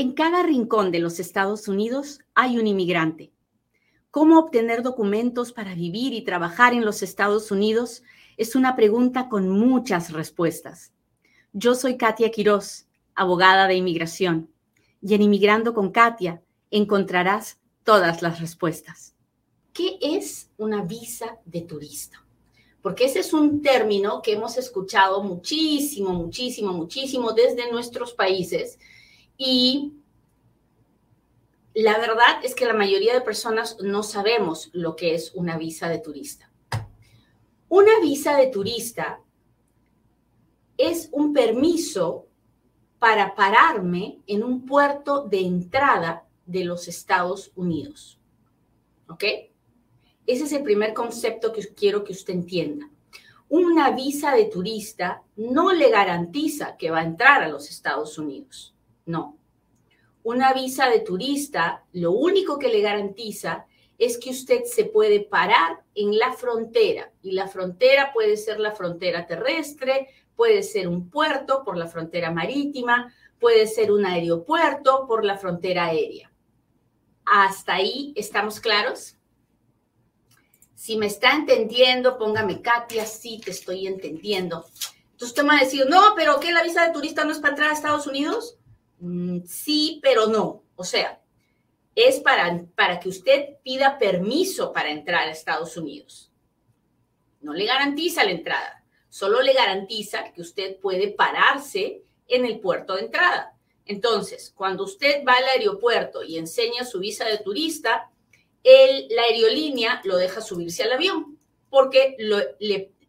En cada rincón de los Estados Unidos hay un inmigrante. ¿Cómo obtener documentos para vivir y trabajar en los Estados Unidos? Es una pregunta con muchas respuestas. Yo soy Katia Quiroz, abogada de inmigración, y en Inmigrando con Katia encontrarás todas las respuestas. ¿Qué es una visa de turista? Porque ese es un término que hemos escuchado muchísimo, muchísimo, muchísimo desde nuestros países y la verdad es que la mayoría de personas no sabemos lo que es una visa de turista. Una visa de turista es un permiso para pararme en un puerto de entrada de los Estados Unidos. ¿Ok? Ese es el primer concepto que quiero que usted entienda. Una visa de turista no le garantiza que va a entrar a los Estados Unidos. No. Una visa de turista lo único que le garantiza es que usted se puede parar en la frontera y la frontera puede ser la frontera terrestre, puede ser un puerto por la frontera marítima, puede ser un aeropuerto por la frontera aérea. ¿Hasta ahí estamos claros? Si me está entendiendo, póngame Katia, sí te estoy entendiendo. Entonces usted me va a decir, no, pero ¿qué la visa de turista no es para entrar a Estados Unidos? Mm, sí, pero no. O sea, es para, para que usted pida permiso para entrar a Estados Unidos. No le garantiza la entrada, solo le garantiza que usted puede pararse en el puerto de entrada. Entonces, cuando usted va al aeropuerto y enseña su visa de turista, la aerolínea lo deja subirse al avión, porque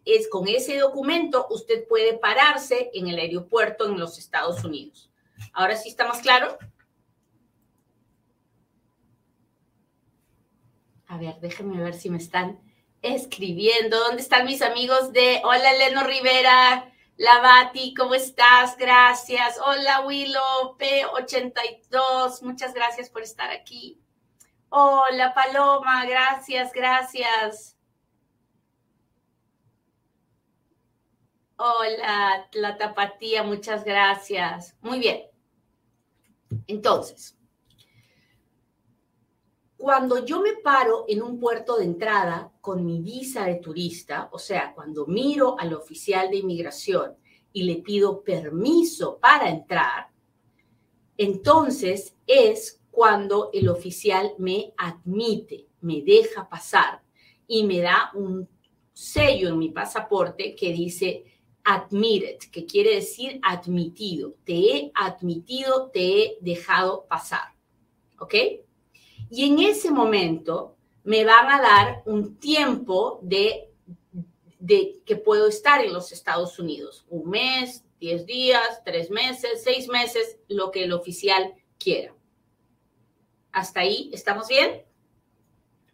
es, con ese documento usted puede pararse en el aeropuerto en los Estados Unidos. Ahora sí está más claro. A ver, déjenme ver si me están escribiendo. ¿Dónde están mis amigos de Hola, Leno Rivera? Lavati, ¿cómo estás? Gracias. Hola, Willow P82. Muchas gracias por estar aquí. Hola, Paloma. Gracias, gracias. Hola, la tapatía, muchas gracias. Muy bien. Entonces, cuando yo me paro en un puerto de entrada con mi visa de turista, o sea, cuando miro al oficial de inmigración y le pido permiso para entrar, entonces es cuando el oficial me admite, me deja pasar y me da un sello en mi pasaporte que dice admitted, que quiere decir admitido. Te he admitido, te he dejado pasar. ¿Ok? Y en ese momento me van a dar un tiempo de, que puedo estar en los Estados Unidos. Un mes, diez días, tres meses, seis meses, lo que el oficial quiera. ¿Hasta ahí estamos bien?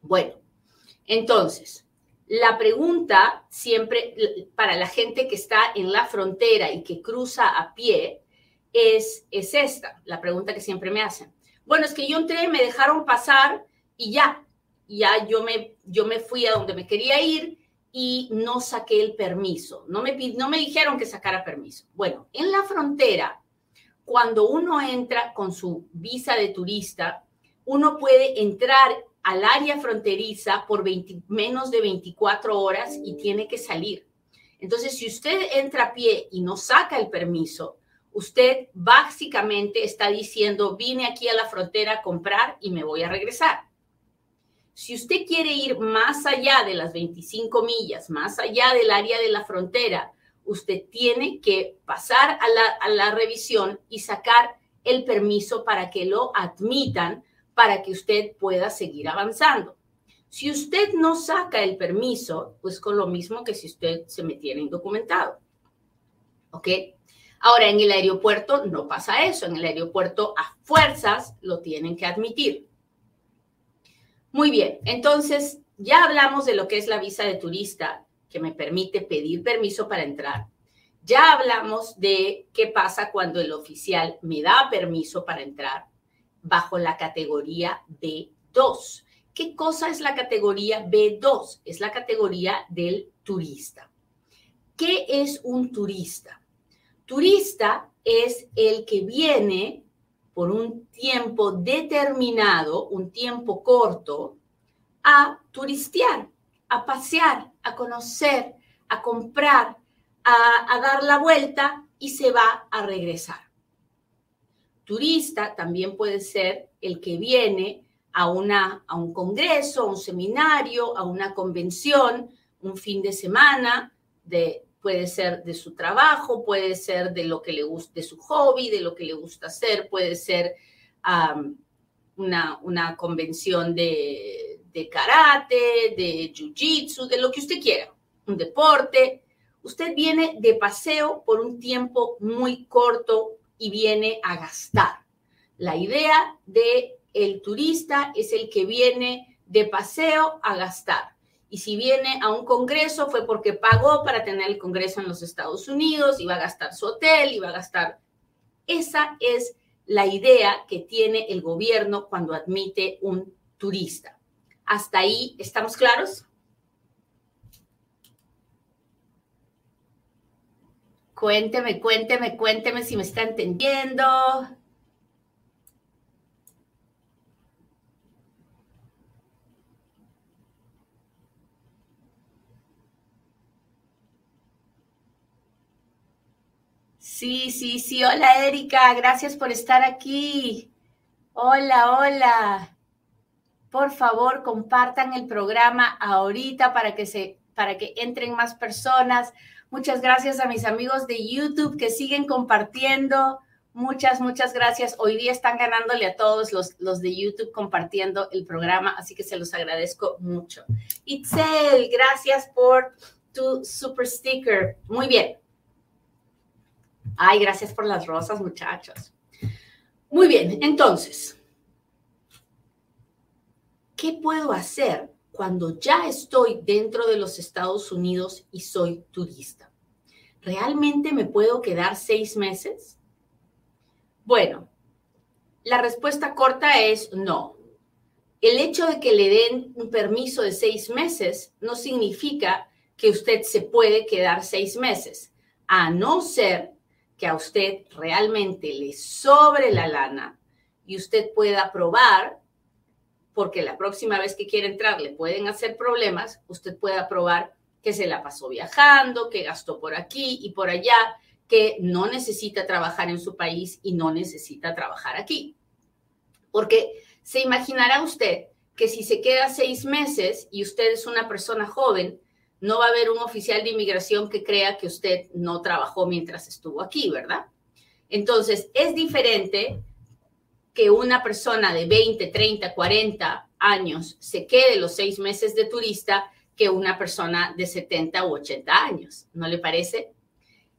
Bueno, entonces, la pregunta siempre para la gente que está en la frontera y que cruza a pie es, es esta, la pregunta que siempre me hacen. Bueno, es que yo entré, me dejaron pasar y ya, ya yo me, yo me fui a donde me quería ir y no saqué el permiso. No me, no me dijeron que sacara permiso. Bueno, en la frontera, cuando uno entra con su visa de turista, uno puede entrar al área fronteriza por menos de 24 horas y tiene que salir. Entonces, si usted entra a pie y no saca el permiso, usted básicamente está diciendo, vine aquí a la frontera a comprar y me voy a regresar. Si usted quiere ir más allá de las 25 millas, más allá del área de la frontera, usted tiene que pasar a la, a la revisión y sacar el permiso para que lo admitan para que usted pueda seguir avanzando. Si usted no saca el permiso, pues con lo mismo que si usted se metiera indocumentado. ¿Ok? Ahora, en el aeropuerto no pasa eso. En el aeropuerto a fuerzas lo tienen que admitir. Muy bien, entonces ya hablamos de lo que es la visa de turista, que me permite pedir permiso para entrar. Ya hablamos de qué pasa cuando el oficial me da permiso para entrar bajo la categoría B2. ¿Qué cosa es la categoría B2? Es la categoría del turista. ¿Qué es un turista? Turista es el que viene por un tiempo determinado, un tiempo corto, a turistear, a pasear, a conocer, a comprar, a, dar la vuelta y se va a regresar. Turista también puede ser el que viene a, una, a un congreso, a un seminario, a una convención, un fin de semana, de, puede ser de su trabajo, puede ser de lo que le gusta, de su hobby, de lo que le gusta hacer, puede ser una, una, convención de, de karate, de jiu-jitsu, de lo que usted quiera, un deporte. Usted viene de paseo por un tiempo muy corto y viene a gastar. La idea de el turista es el que viene de paseo a gastar. Y si viene a un congreso fue porque pagó para tener el congreso en los Estados Unidos, va a gastar su hotel, va a gastar. Esa es la idea que tiene el gobierno cuando admite un turista. ¿Hasta ahí estamos claros? Cuénteme, cuénteme, cuénteme si me está entendiendo. Sí, sí, sí. Hola, Erika. Gracias por estar aquí. Hola, hola. Por favor, compartan el programa ahorita para que se para que entren más personas. Muchas gracias a mis amigos de YouTube que siguen compartiendo. Muchas, muchas gracias. Hoy día están ganándole a todos los, los de YouTube compartiendo el programa, así que se los agradezco mucho. Itzel, gracias por tu super sticker. Muy bien. Ay, gracias por las rosas, muchachos. Muy bien, entonces, ¿qué puedo hacer cuando ya estoy dentro de los Estados Unidos y soy turista? ¿Realmente me puedo quedar seis meses? Bueno, la respuesta corta es no. El hecho de que le den un permiso de seis meses no significa que usted se puede quedar seis meses, a no ser que a usted realmente le sobre la lana y usted pueda probar, porque la próxima vez que quiera entrar le pueden hacer problemas, usted pueda probar que se la pasó viajando, que gastó por aquí y por allá, que no necesita trabajar en su país y no necesita trabajar aquí. Porque se imaginará usted que si se queda seis meses y usted es una persona joven, no va a haber un oficial de inmigración que crea que usted no trabajó mientras estuvo aquí, ¿verdad? Entonces, es diferente que una persona de 20, 30, 40 años se quede los seis meses de turista que una persona de 70 u 80 años, ¿no le parece?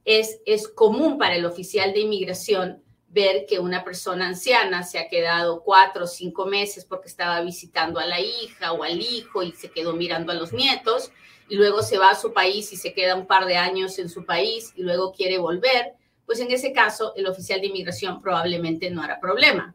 Es, es común para el oficial de inmigración ver que una persona anciana se ha quedado cuatro o cinco meses porque estaba visitando a la hija o al hijo y se quedó mirando a los nietos y luego se va a su país y se queda un par de años en su país y luego quiere volver, pues en ese caso el oficial de inmigración probablemente no hará problema.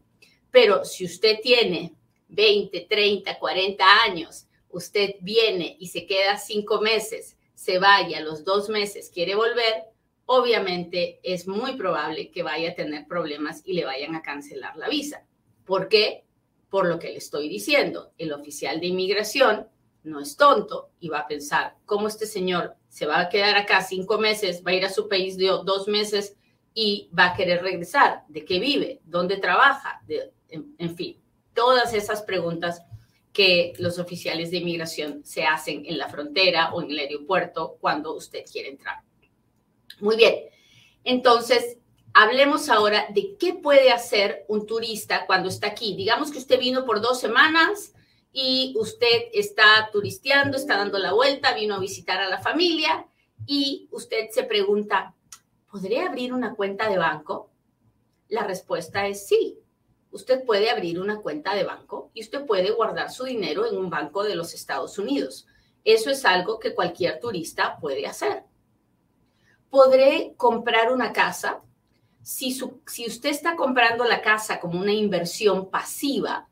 Pero si usted tiene 20, 30, 40 años, usted viene y se queda cinco meses, se vaya a los dos meses, quiere volver, obviamente es muy probable que vaya a tener problemas y le vayan a cancelar la visa. ¿Por qué? Por lo que le estoy diciendo, el oficial de inmigración no es tonto y va a pensar, ¿cómo este señor se va a quedar acá cinco meses, va a ir a su país de dos meses y va a querer regresar? ¿De qué vive? ¿Dónde trabaja? En, fin, todas esas preguntas que los oficiales de inmigración se hacen en la frontera o en el aeropuerto cuando usted quiere entrar. Muy bien, entonces hablemos ahora de qué puede hacer un turista cuando está aquí. Digamos que usted vino por dos semanas, y usted está turisteando, está dando la vuelta, vino a visitar a la familia y usted se pregunta, ¿podré abrir una cuenta de banco? La respuesta es sí. Usted puede abrir una cuenta de banco y usted puede guardar su dinero en un banco de los Estados Unidos. Eso es algo que cualquier turista puede hacer. ¿Podré comprar una casa? Si, si usted está comprando la casa como una inversión pasiva,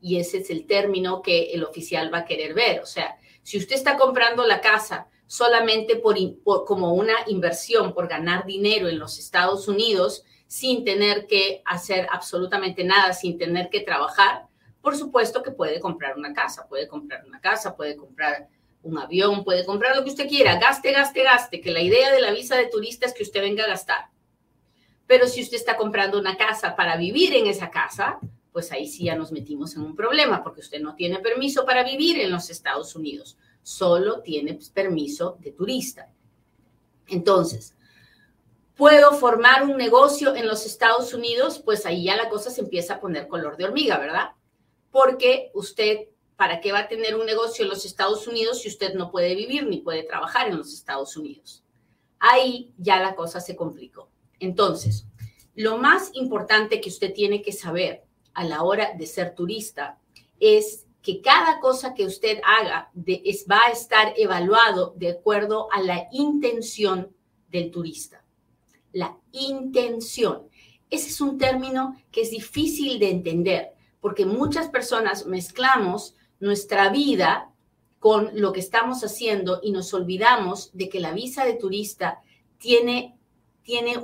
y ese es el término que el oficial va a querer ver. O sea, si usted está comprando la casa solamente por, como una inversión, por ganar dinero en los Estados Unidos, sin tener que hacer absolutamente nada, sin tener que trabajar, por supuesto que puede comprar una casa, puede comprar una casa, puede comprar un avión, puede comprar lo que usted quiera, gaste, gaste, gaste, que la idea de la visa de turista es que usted venga a gastar. Pero si usted está comprando una casa para vivir en esa casa, pues ahí sí ya nos metimos en un problema, porque usted no tiene permiso para vivir en los Estados Unidos, solo tiene permiso de turista. Entonces, ¿puedo formar un negocio en los Estados Unidos? Pues ahí ya la cosa se empieza a poner color de hormiga, ¿verdad? Porque usted, ¿para qué va a tener un negocio en los Estados Unidos si usted no puede vivir ni puede trabajar en los Estados Unidos? Ahí ya la cosa se complicó. Entonces, lo más importante que usted tiene que saber a la hora de ser turista es que cada cosa que usted haga va a estar evaluado de acuerdo a la intención del turista. La intención. Ese es un término que es difícil de entender porque muchas personas mezclamos nuestra vida con lo que estamos haciendo y nos olvidamos de que la visa de turista tiene, tiene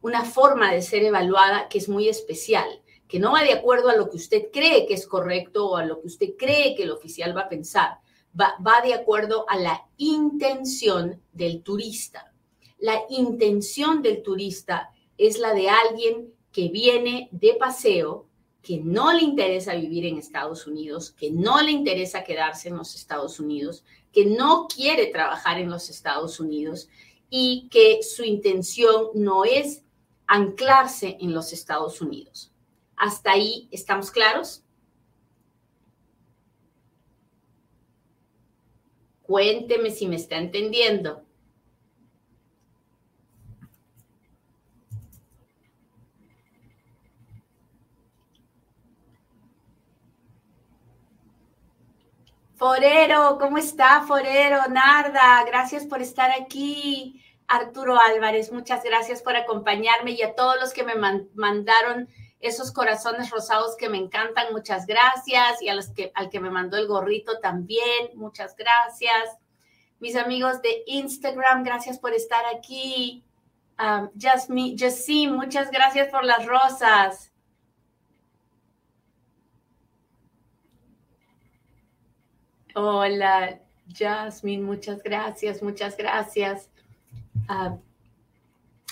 una forma de ser evaluada que es muy especial que no va de acuerdo a lo que usted cree que es correcto o a lo que usted cree que el oficial va a pensar, va, va de acuerdo a la intención del turista. La intención del turista es la de alguien que viene de paseo, que no le interesa vivir en Estados Unidos, que no le interesa quedarse en los Estados Unidos, que no quiere trabajar en los Estados Unidos y que su intención no es anclarse en los Estados Unidos. ¿Hasta ahí estamos claros? Cuénteme si me está entendiendo. Forero, ¿cómo está Forero? Narda, gracias por estar aquí. Arturo Álvarez, muchas gracias por acompañarme y a todos los que me mandaron esos corazones rosados que me encantan, muchas gracias. Y a los que, al que me mandó el gorrito también, muchas gracias. Mis amigos de Instagram, gracias por estar aquí. Um, Jasmine, muchas gracias por las rosas. Hola, Jasmine, muchas gracias, muchas gracias. Ah,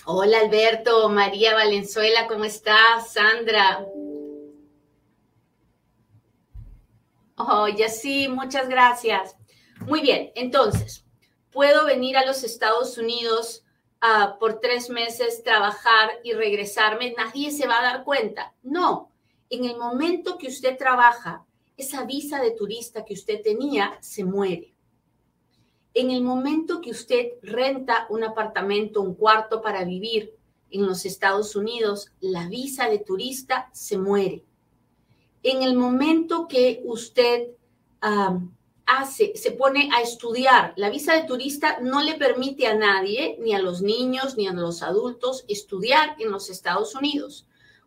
Hola Alberto, María Valenzuela, ¿cómo estás? Sandra. Oh, ya sí, muchas gracias. Muy bien, entonces, ¿puedo venir a los Estados Unidos uh, por tres meses, trabajar y regresarme? Nadie se va a dar cuenta. No, en el momento que usted trabaja, esa visa de turista que usted tenía se muere en el momento que usted renta un apartamento, un cuarto para vivir en los Estados Unidos, la visa de turista se muere. En el momento que usted hace, se pone a estudiar, la visa de turista no le permite a nadie, ni a los niños, ni a los adultos, estudiar en los Estados Unidos.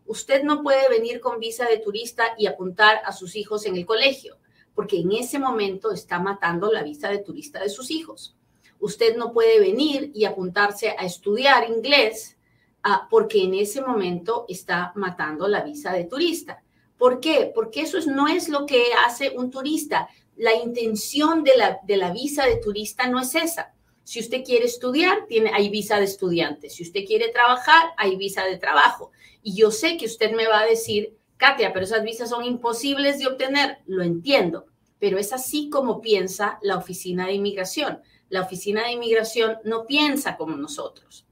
Usted no puede venir con visa de turista y apuntar a sus hijos en el colegio porque en ese momento está matando la visa de turista de sus hijos. Usted no puede venir y apuntarse a estudiar inglés ah, porque en ese momento está matando la visa de turista. ¿Por qué? Porque eso no es lo que hace un turista. La intención de la, de la visa de turista no es esa. Si usted quiere estudiar, tiene, hay visa de estudiante. Si usted quiere trabajar, hay visa de trabajo. Y yo sé que usted me va a decir, Katia, pero esas visas son imposibles de obtener. Lo entiendo, pero es así como piensa la Oficina de Inmigración. La Oficina de Inmigración no piensa como nosotros.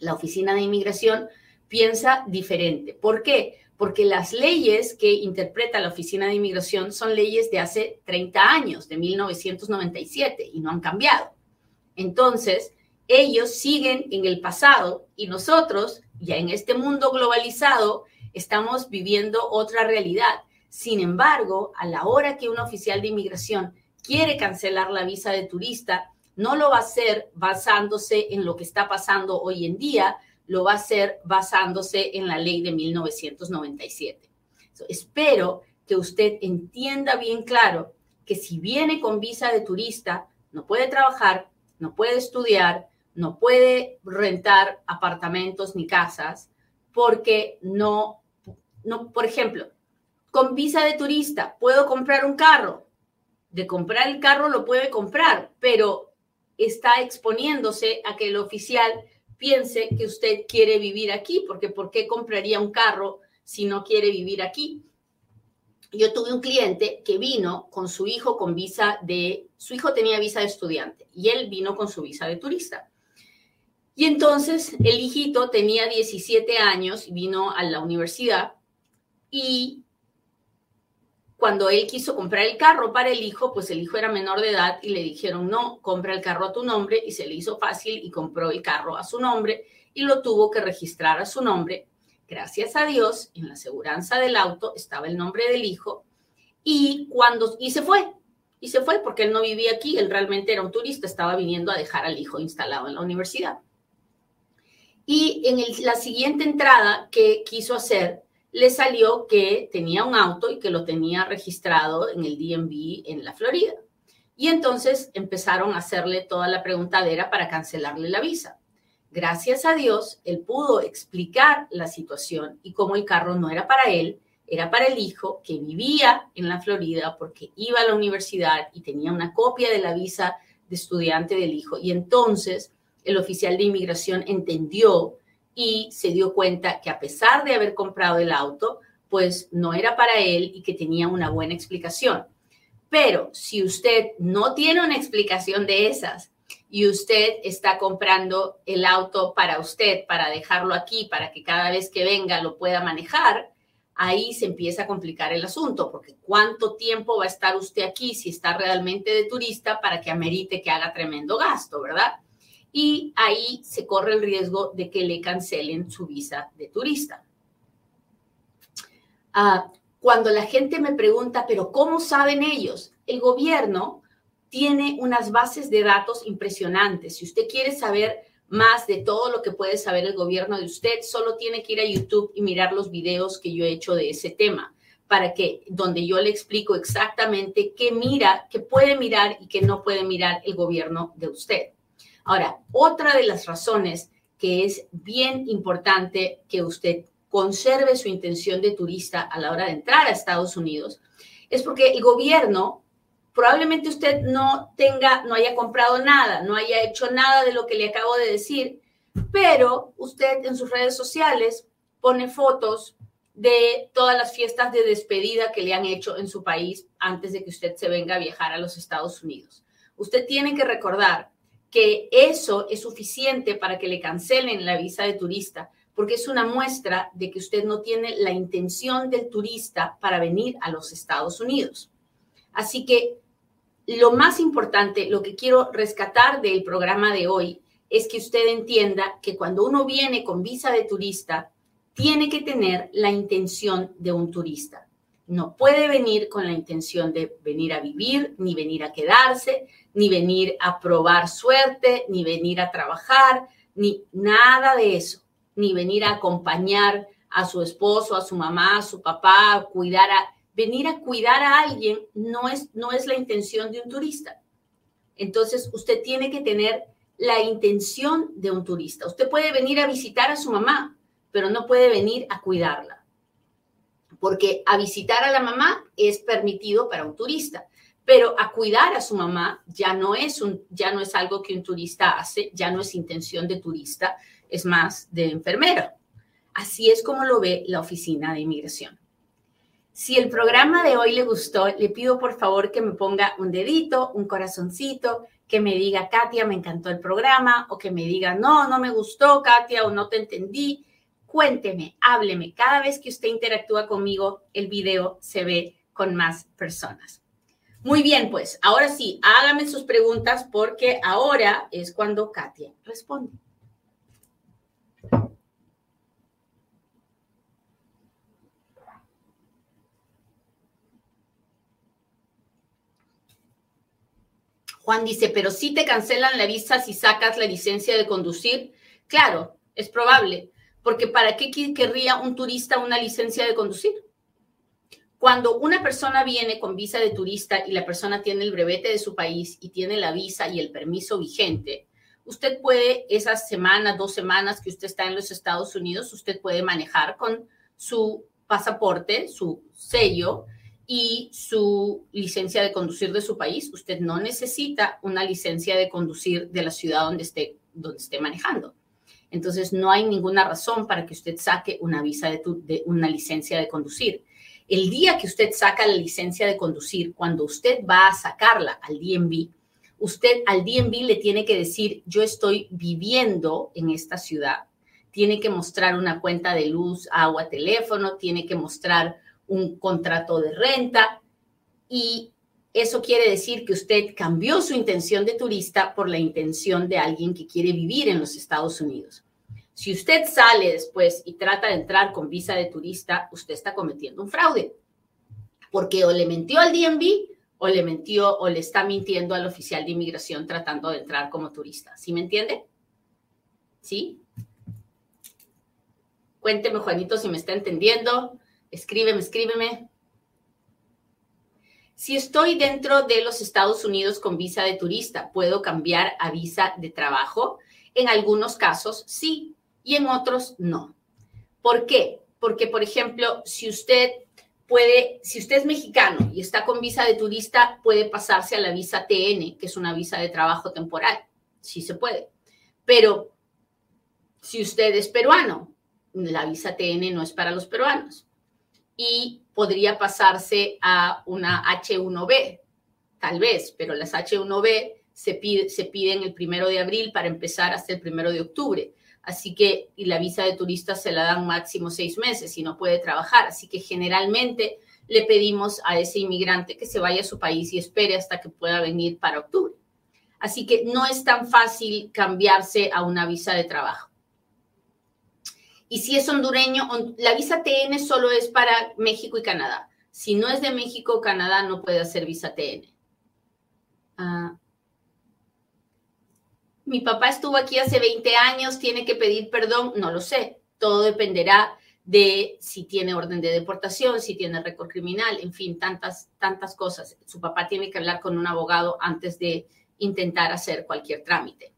La Oficina de Inmigración piensa diferente. ¿Por qué? Porque las leyes que interpreta la Oficina de Inmigración son leyes de hace 30 años, de 1997, y no han cambiado. Entonces, ellos siguen en el pasado y nosotros, ya en este mundo globalizado, estamos viviendo otra realidad. Sin embargo, a la hora que un oficial de inmigración quiere cancelar la visa de turista, no lo va a hacer basándose en lo que está pasando hoy en día, lo va a hacer basándose en la ley de 1997. espero que usted entienda bien claro que si viene con visa de turista, no puede trabajar, no puede estudiar, no puede rentar apartamentos ni casas porque no, no, por ejemplo, con visa de turista puedo comprar un carro. De comprar el carro lo puede comprar, pero está exponiéndose a que el oficial piense que usted quiere vivir aquí, porque ¿por qué compraría un carro si no quiere vivir aquí? Yo tuve un cliente que vino con su hijo con visa de, su hijo tenía visa de estudiante y él vino con su visa de turista. Y entonces el hijito tenía 17 años, vino a la universidad y cuando él quiso comprar el carro para el hijo, pues el hijo era menor de edad y le dijeron, no, compra el carro a tu nombre y se le hizo fácil y compró el carro a su nombre y lo tuvo que registrar a su nombre. Gracias a Dios, en la aseguranza del auto estaba el nombre del hijo y cuando, y se fue, y se fue porque él no vivía aquí, él realmente era un turista, estaba viniendo a dejar al hijo instalado en la universidad. Y en la siguiente entrada que quiso hacer, le salió que tenía un auto y que lo tenía registrado en el DMV en la Florida. Y entonces empezaron a hacerle toda la preguntadera para cancelarle la visa. Gracias a Dios, él pudo explicar la situación y cómo el carro no era para él, era para el hijo que vivía en la Florida porque iba a la universidad y tenía una copia de la visa de estudiante del hijo. Y entonces el oficial de inmigración entendió y se dio cuenta que a pesar de haber comprado el auto, pues no era para él y que tenía una buena explicación. Pero si usted no tiene una explicación de esas y usted está comprando el auto para usted, para dejarlo aquí, para que cada vez que venga lo pueda manejar, ahí se empieza a complicar el asunto, porque cuánto tiempo va a estar usted aquí si está realmente de turista para que amerite que haga tremendo gasto, ¿verdad? Y ahí se corre el riesgo de que le cancelen su visa de turista. Ah, cuando la gente me pregunta, pero ¿cómo saben ellos? El gobierno tiene unas bases de datos impresionantes. Si usted quiere saber más de todo lo que puede saber el gobierno de usted, solo tiene que ir a YouTube y mirar los videos que yo he hecho de ese tema, para que donde yo le explico exactamente qué mira, qué puede mirar y qué no puede mirar el gobierno de usted. Ahora, otra de las razones que es bien importante que usted conserve su intención de turista a la hora de entrar a Estados Unidos es porque el gobierno probablemente usted no tenga, no haya comprado nada, no haya hecho nada de lo que le acabo de decir, pero usted en sus redes sociales pone fotos de todas las fiestas de despedida que le han hecho en su país antes de que usted se venga a viajar a los Estados Unidos. Usted tiene que recordar que eso es suficiente para que le cancelen la visa de turista, porque es una muestra de que usted no tiene la intención del turista para venir a los Estados Unidos. Así que lo más importante, lo que quiero rescatar del programa de hoy, es que usted entienda que cuando uno viene con visa de turista, tiene que tener la intención de un turista. No puede venir con la intención de venir a vivir, ni venir a quedarse, ni venir a probar suerte, ni venir a trabajar, ni nada de eso, ni venir a acompañar a su esposo, a su mamá, a su papá, cuidar a venir a cuidar a alguien no es no es la intención de un turista. Entonces, usted tiene que tener la intención de un turista. Usted puede venir a visitar a su mamá, pero no puede venir a cuidarla. Porque a visitar a la mamá es permitido para un turista, pero a cuidar a su mamá ya no es un, ya no es algo que un turista hace, ya no es intención de turista, es más de enfermero. Así es como lo ve la oficina de inmigración. Si el programa de hoy le gustó, le pido por favor que me ponga un dedito, un corazoncito, que me diga, Katia, me encantó el programa, o que me diga, no, no me gustó, Katia, o no te entendí. Cuénteme, hábleme. Cada vez que usted interactúa conmigo, el video se ve con más personas. Muy bien, pues ahora sí, hágame sus preguntas porque ahora es cuando Katia responde. Juan dice, pero si te cancelan la visa si sacas la licencia de conducir. Claro, es probable, porque ¿para qué querría un turista una licencia de conducir? Cuando una persona viene con visa de turista y la persona tiene el brevete de su país y tiene la visa y el permiso vigente, usted puede, esas semanas, dos semanas que usted está en los Estados Unidos, usted puede manejar con su pasaporte, su sello y su licencia de conducir de su país. Usted no necesita una licencia de conducir de la ciudad donde esté, donde esté manejando. Entonces, no hay ninguna razón para que usted saque una visa de, una licencia de conducir. El día que usted saca la licencia de conducir, cuando usted va a sacarla al DMV, usted al DMV le tiene que decir, yo estoy viviendo en esta ciudad. Tiene que mostrar una cuenta de luz, agua, teléfono, tiene que mostrar un contrato de renta y eso quiere decir que usted cambió su intención de turista por la intención de alguien que quiere vivir en los Estados Unidos. Si usted sale después y trata de entrar con visa de turista, usted está cometiendo un fraude, porque o le mintió al DMV o le mintió o le está mintiendo al oficial de inmigración tratando de entrar como turista. ¿Sí me entiende? ¿Sí? Cuénteme, Juanito, si me está entendiendo. Escríbeme, escríbeme. Si estoy dentro de los Estados Unidos con visa de turista, ¿puedo cambiar a visa de trabajo? En algunos casos sí y en otros no. ¿Por qué? Porque, por ejemplo, si usted puede, si usted es mexicano y está con visa de turista, puede pasarse a la visa TN, que es una visa de trabajo temporal. Sí se puede. Pero si usted es peruano, la visa TN no es para los peruanos. Y podría pasarse a una H1B, tal vez, pero las H1B se, se piden el primero de abril para empezar hasta el primero de octubre. Así que, y la visa de turista se la dan máximo seis meses y no puede trabajar. Así que generalmente le pedimos a ese inmigrante que se vaya a su país y espere hasta que pueda venir para octubre. Así que no es tan fácil cambiarse a una visa de trabajo. Y si es hondureño, la visa TN solo es para México y Canadá. Si no es de México o Canadá, no puede hacer visa TN. Ah, mi papá estuvo aquí hace 20 años, tiene que pedir perdón, no lo sé. Todo dependerá de si tiene orden de deportación, si tiene récord criminal, en fin, tantas, tantas cosas. Su papá tiene que hablar con un abogado antes de intentar hacer cualquier trámite.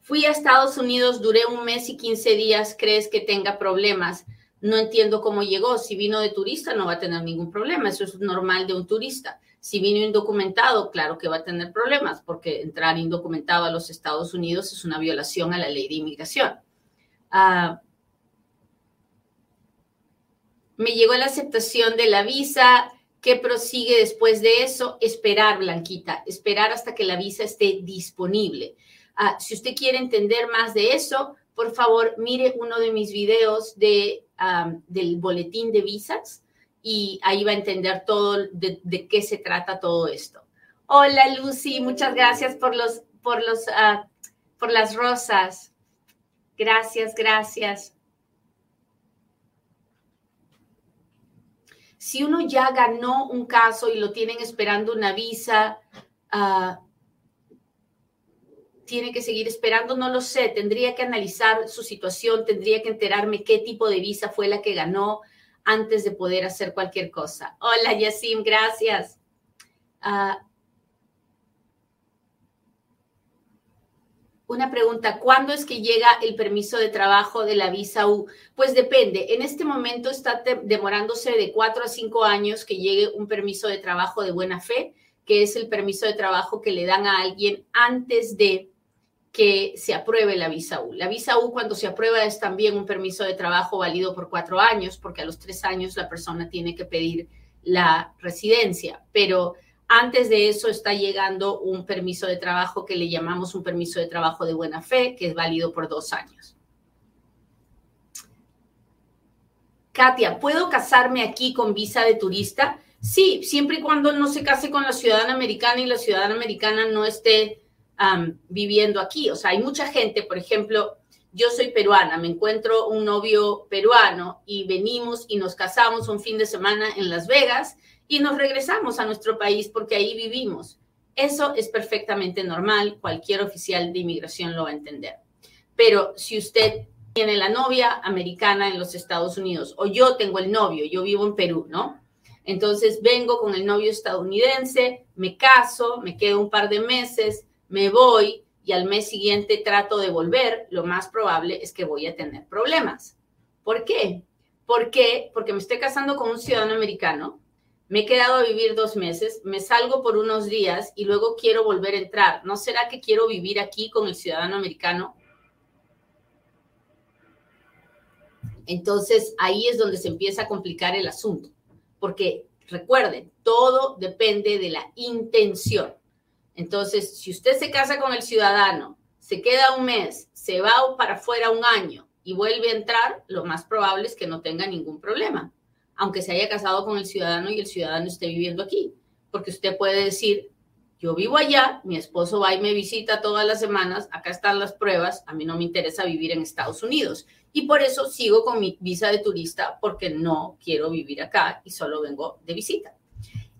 Fui a Estados Unidos, duré un mes y 15 días, ¿crees que tenga problemas? No entiendo cómo llegó. Si vino de turista no va a tener ningún problema, eso es normal de un turista. Si vino indocumentado, claro que va a tener problemas, porque entrar indocumentado a los Estados Unidos es una violación a la ley de inmigración. Ah, me llegó la aceptación de la visa. ¿Qué prosigue después de eso? Esperar, Blanquita, esperar hasta que la visa esté disponible. Ah, si usted quiere entender más de eso, por favor, mire uno de mis videos de, del boletín de visas y ahí va a entender todo de, qué se trata todo esto. Hola Lucy, muchas gracias por los, por los, ah, por las rosas. Gracias, gracias. Si uno ya ganó un caso y lo tienen esperando una visa, uh, tiene que seguir esperando, no lo sé. Tendría que analizar su situación, tendría que enterarme qué tipo de visa fue la que ganó antes de poder hacer cualquier cosa. Hola, Yacim, gracias. Ah, una pregunta, ¿cuándo es que llega el permiso de trabajo de la visa U? Pues depende, en este momento está demorándose de cuatro a cinco años que llegue un permiso de trabajo de buena fe, que es el permiso de trabajo que le dan a alguien antes de que se apruebe la visa U. La visa U cuando se aprueba es también un permiso de trabajo válido por cuatro años, porque a los tres años la persona tiene que pedir la residencia, pero antes de eso está llegando un permiso de trabajo que le llamamos un permiso de trabajo de buena fe, que es válido por dos años. Katia, ¿puedo casarme aquí con visa de turista? Sí, siempre y cuando no se case con la ciudadana americana y la ciudadana americana no esté viviendo aquí. O sea, hay mucha gente, por ejemplo, yo soy peruana, me encuentro un novio peruano y venimos y nos casamos un fin de semana en Las Vegas y nos regresamos a nuestro país porque ahí vivimos. Eso es perfectamente normal, cualquier oficial de inmigración lo va a entender. Pero si usted tiene la novia americana en los Estados Unidos o yo tengo el novio, yo vivo en Perú, ¿no? Entonces vengo con el novio estadounidense, me caso, me quedo un par de meses, me voy y al mes siguiente trato de volver, lo más probable es que voy a tener problemas. ¿Por qué? ¿Por qué? Porque me estoy casando con un ciudadano americano, me he quedado a vivir dos meses, me salgo por unos días y luego quiero volver a entrar. ¿No será que quiero vivir aquí con el ciudadano americano? Entonces ahí es donde se empieza a complicar el asunto, porque recuerden, todo depende de la intención. Entonces, si usted se casa con el ciudadano, se queda un mes, se va para afuera un año y vuelve a entrar, lo más probable es que no tenga ningún problema, aunque se haya casado con el ciudadano y el ciudadano esté viviendo aquí, porque usted puede decir, yo vivo allá, mi esposo va y me visita todas las semanas, acá están las pruebas, a mí no me interesa vivir en Estados Unidos y por eso sigo con mi visa de turista porque no quiero vivir acá y solo vengo de visita.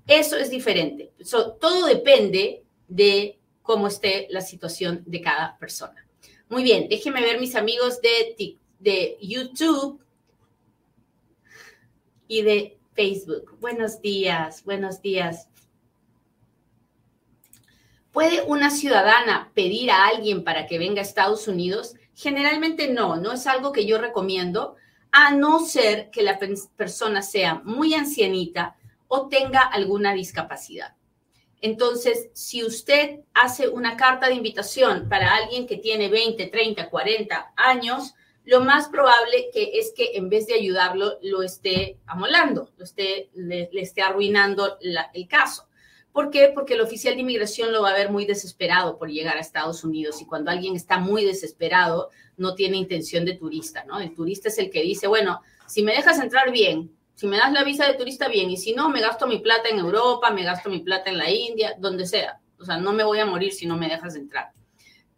Eso es diferente. todo depende de cómo esté la situación de cada persona. Muy bien, déjenme ver mis amigos de, de YouTube y de Facebook. Buenos días, buenos días. ¿Puede una ciudadana pedir a alguien para que venga a Estados Unidos? Generalmente no, no es algo que yo recomiendo, a no ser que la persona sea muy ancianita o tenga alguna discapacidad. Entonces, si usted hace una carta de invitación para alguien que tiene 20, 30, 40 años, lo más probable que es que en vez de ayudarlo, lo esté amolando, lo esté, le, esté arruinando el caso. ¿Por qué? Porque el oficial de inmigración lo va a ver muy desesperado por llegar a Estados Unidos y cuando alguien está muy desesperado no tiene intención de turista, ¿no? El turista es el que dice, bueno, si me dejas entrar bien, si me das la visa de turista bien y si no, me gasto mi plata en Europa, me gasto mi plata en la India, donde sea. O sea, no me voy a morir si no me dejas entrar.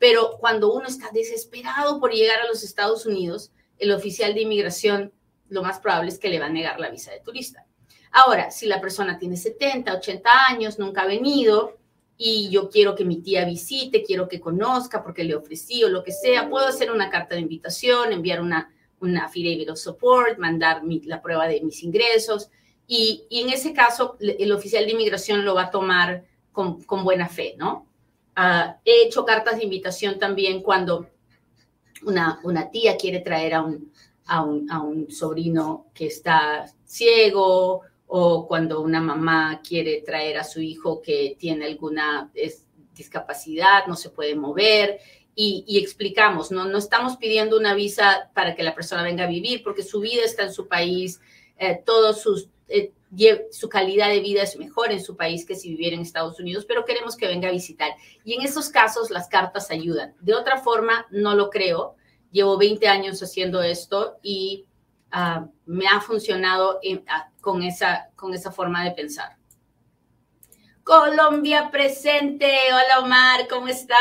Pero cuando uno está desesperado por llegar a los Estados Unidos, el oficial de inmigración lo más probable es que le va a negar la visa de turista. Ahora, si la persona tiene 70, 80 años, nunca ha venido y yo quiero que mi tía visite, quiero que conozca porque le ofrecí o lo que sea, puedo hacer una carta de invitación, enviar una, una affidavit of support, mandar la prueba de mis ingresos y, en ese caso el oficial de inmigración lo va a tomar con, buena fe, ¿no? Ah, he hecho cartas de invitación también cuando una, una tía quiere traer a un, a un, a un sobrino que está ciego o cuando una mamá quiere traer a su hijo que tiene alguna discapacidad, no se puede mover. Y, explicamos, ¿no? no estamos pidiendo una visa para que la persona venga a vivir, porque su vida está en su país, eh, sus, eh, su calidad de vida es mejor en su país que si viviera en Estados Unidos, pero queremos que venga a visitar. Y en esos casos las cartas ayudan. De otra forma, no lo creo. Llevo 20 años haciendo esto y Ah, me ha funcionado ah, con, esa, con esa forma de pensar. Colombia presente. Hola Omar, ¿cómo está?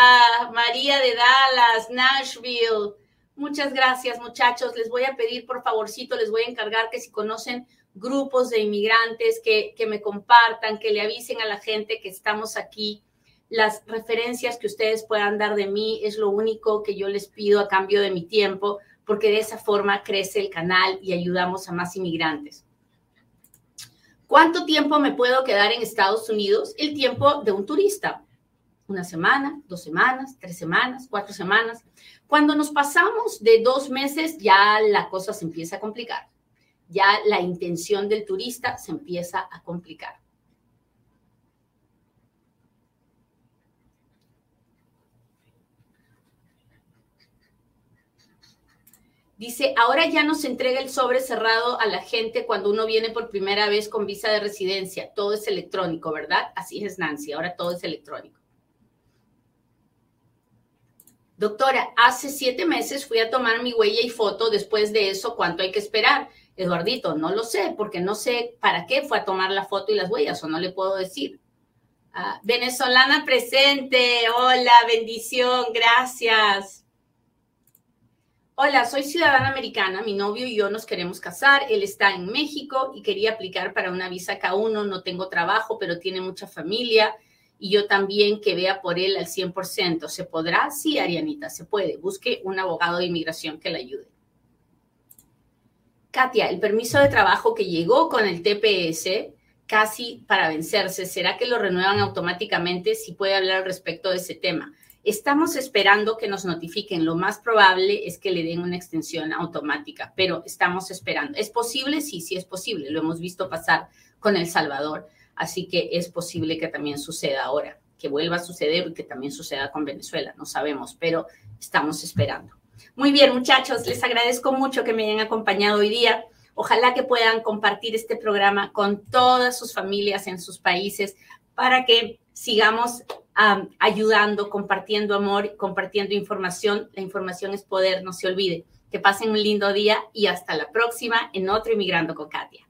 María de Dallas, Nashville. Muchas gracias muchachos. Les voy a pedir por favorcito, les voy a encargar que si conocen grupos de inmigrantes, que, que me compartan, que le avisen a la gente que estamos aquí. Las referencias que ustedes puedan dar de mí es lo único que yo les pido a cambio de mi tiempo porque de esa forma crece el canal y ayudamos a más inmigrantes. ¿Cuánto tiempo me puedo quedar en Estados Unidos? El tiempo de un turista. Una semana, dos semanas, tres semanas, cuatro semanas. Cuando nos pasamos de dos meses, ya la cosa se empieza a complicar. Ya la intención del turista se empieza a complicar. Dice, ahora ya no se entrega el sobre cerrado a la gente cuando uno viene por primera vez con visa de residencia. Todo es electrónico, ¿verdad? Así es, Nancy. Ahora todo es electrónico. Doctora, hace siete meses fui a tomar mi huella y foto. Después de eso, ¿cuánto hay que esperar? Eduardito, no lo sé, porque no sé para qué fue a tomar la foto y las huellas, o no le puedo decir. Ah, venezolana presente, hola, bendición, gracias. Hola, soy ciudadana americana, mi novio y yo nos queremos casar, él está en México y quería aplicar para una visa K1, no tengo trabajo, pero tiene mucha familia y yo también que vea por él al 100%. ¿Se podrá? Sí, Arianita, se puede. Busque un abogado de inmigración que le ayude. Katia, el permiso de trabajo que llegó con el TPS casi para vencerse, ¿será que lo renuevan automáticamente? Si puede hablar al respecto de ese tema. Estamos esperando que nos notifiquen. Lo más probable es que le den una extensión automática, pero estamos esperando. ¿Es posible? Sí, sí es posible. Lo hemos visto pasar con El Salvador, así que es posible que también suceda ahora, que vuelva a suceder y que también suceda con Venezuela. No sabemos, pero estamos esperando. Muy bien, muchachos, les agradezco mucho que me hayan acompañado hoy día. Ojalá que puedan compartir este programa con todas sus familias en sus países para que sigamos ayudando, compartiendo amor, compartiendo información. La información es poder, no se olvide. Que pasen un lindo día y hasta la próxima en otro Inmigrando con Katia.